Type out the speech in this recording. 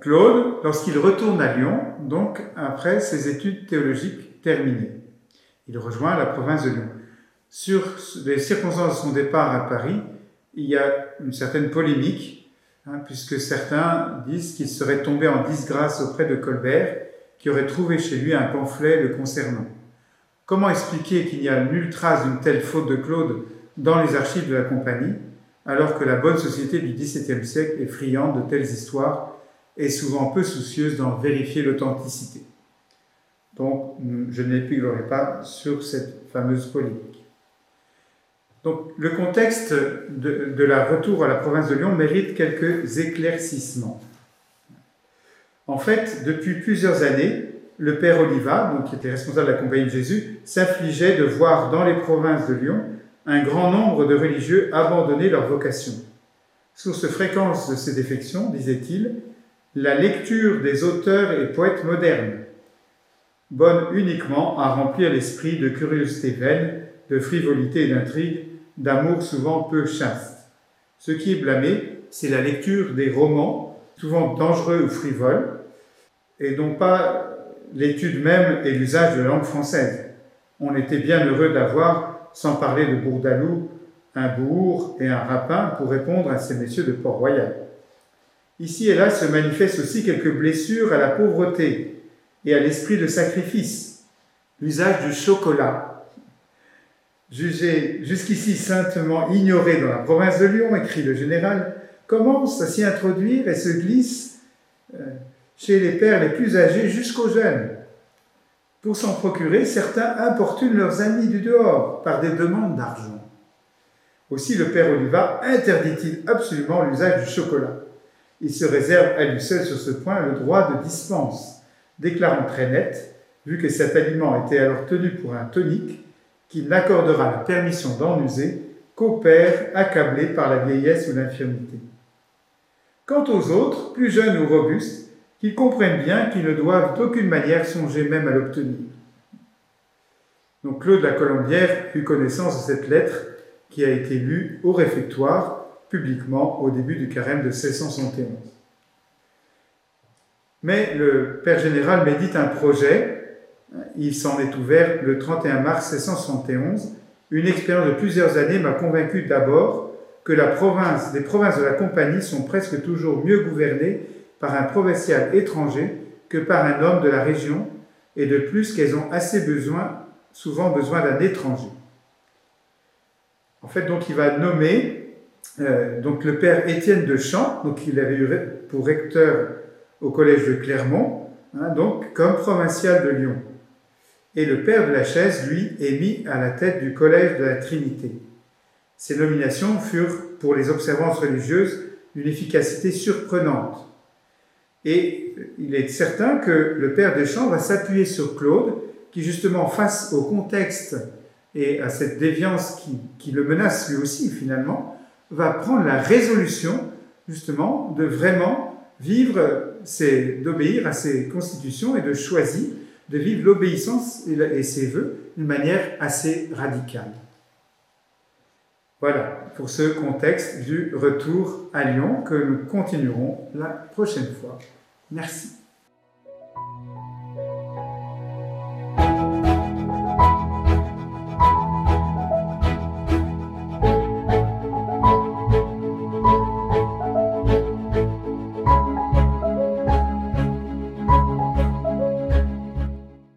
Claude lorsqu'il retourne à Lyon, donc après ses études théologiques terminées. Il rejoint la province de Lyon. Sur les circonstances de son départ à Paris, il y a une certaine polémique, hein, puisque certains disent qu'il serait tombé en disgrâce auprès de Colbert, qui aurait trouvé chez lui un pamphlet le concernant. Comment expliquer qu'il n'y a nulle trace d'une telle faute de Claude dans les archives de la compagnie, alors que la bonne société du XVIIe siècle est friande de telles histoires et souvent peu soucieuse d'en vérifier l'authenticité. Donc, je n'épilorerai pas sur cette fameuse polémique. Donc, le contexte de, la retour à la province de Lyon mérite quelques éclaircissements. En fait, depuis plusieurs années, le père Oliva, donc, qui était responsable de la Compagnie de Jésus, s'affligeait de voir dans les provinces de Lyon un grand nombre de religieux abandonner leur vocation. Source fréquence de ces défections, disait-il, la lecture des auteurs et poètes modernes, bonne uniquement à remplir l'esprit de curiosité vaine, de frivolité et d'intrigue, d'amour souvent peu chaste. Ce qui est blâmé, c'est la lecture des romans, souvent dangereux ou frivoles, et non pas l'étude même et l'usage de la langue française. On était bien heureux d'avoir, sans parler de Bourdalou, un bourg et un rapin pour répondre à ces messieurs de Port-Royal. Ici et là se manifestent aussi quelques blessures à la pauvreté et à l'esprit de sacrifice. L'usage du chocolat, jugé jusqu'ici saintement ignoré dans la province de Lyon, écrit le général, commence à s'y introduire et se glisse euh, chez les pères les plus âgés jusqu'aux jeunes. Pour s'en procurer, certains importunent leurs amis du dehors par des demandes d'argent. Aussi le père Oliva interdit-il absolument l'usage du chocolat. Il se réserve à lui seul sur ce point le droit de dispense, déclarant très net, vu que cet aliment était alors tenu pour un tonique, qu'il n'accordera la permission d'en user qu'aux pères accablés par la vieillesse ou l'infirmité. Quant aux autres, plus jeunes ou robustes, qu'ils comprennent bien qu'ils ne doivent d'aucune manière songer même à l'obtenir. Donc Claude la Colombière eut connaissance de cette lettre qui a été lue au réfectoire publiquement au début du carême de 1671. Mais le Père général médite un projet, il s'en est ouvert le 31 mars 1671. Une expérience de plusieurs années m'a convaincu d'abord que les provinces de la Compagnie sont presque toujours mieux gouvernées par un provincial étranger que par un homme de la région, et de plus qu'elles ont assez besoin, souvent besoin d'un étranger. En fait, donc il va nommer euh, donc le père Étienne de Champ, donc il avait eu pour recteur au collège de Clermont, hein, donc comme provincial de Lyon. Et le père de la Chaise, lui, est mis à la tête du collège de la Trinité. Ces nominations furent pour les observances religieuses d'une efficacité surprenante. Et il est certain que le père Deschamps va s'appuyer sur Claude, qui justement face au contexte et à cette déviance qui, qui le menace lui aussi finalement, va prendre la résolution justement de vraiment vivre, d'obéir à ses constitutions et de choisir de vivre l'obéissance et ses voeux d'une manière assez radicale. Voilà pour ce contexte du retour à Lyon que nous continuerons la prochaine fois. Merci.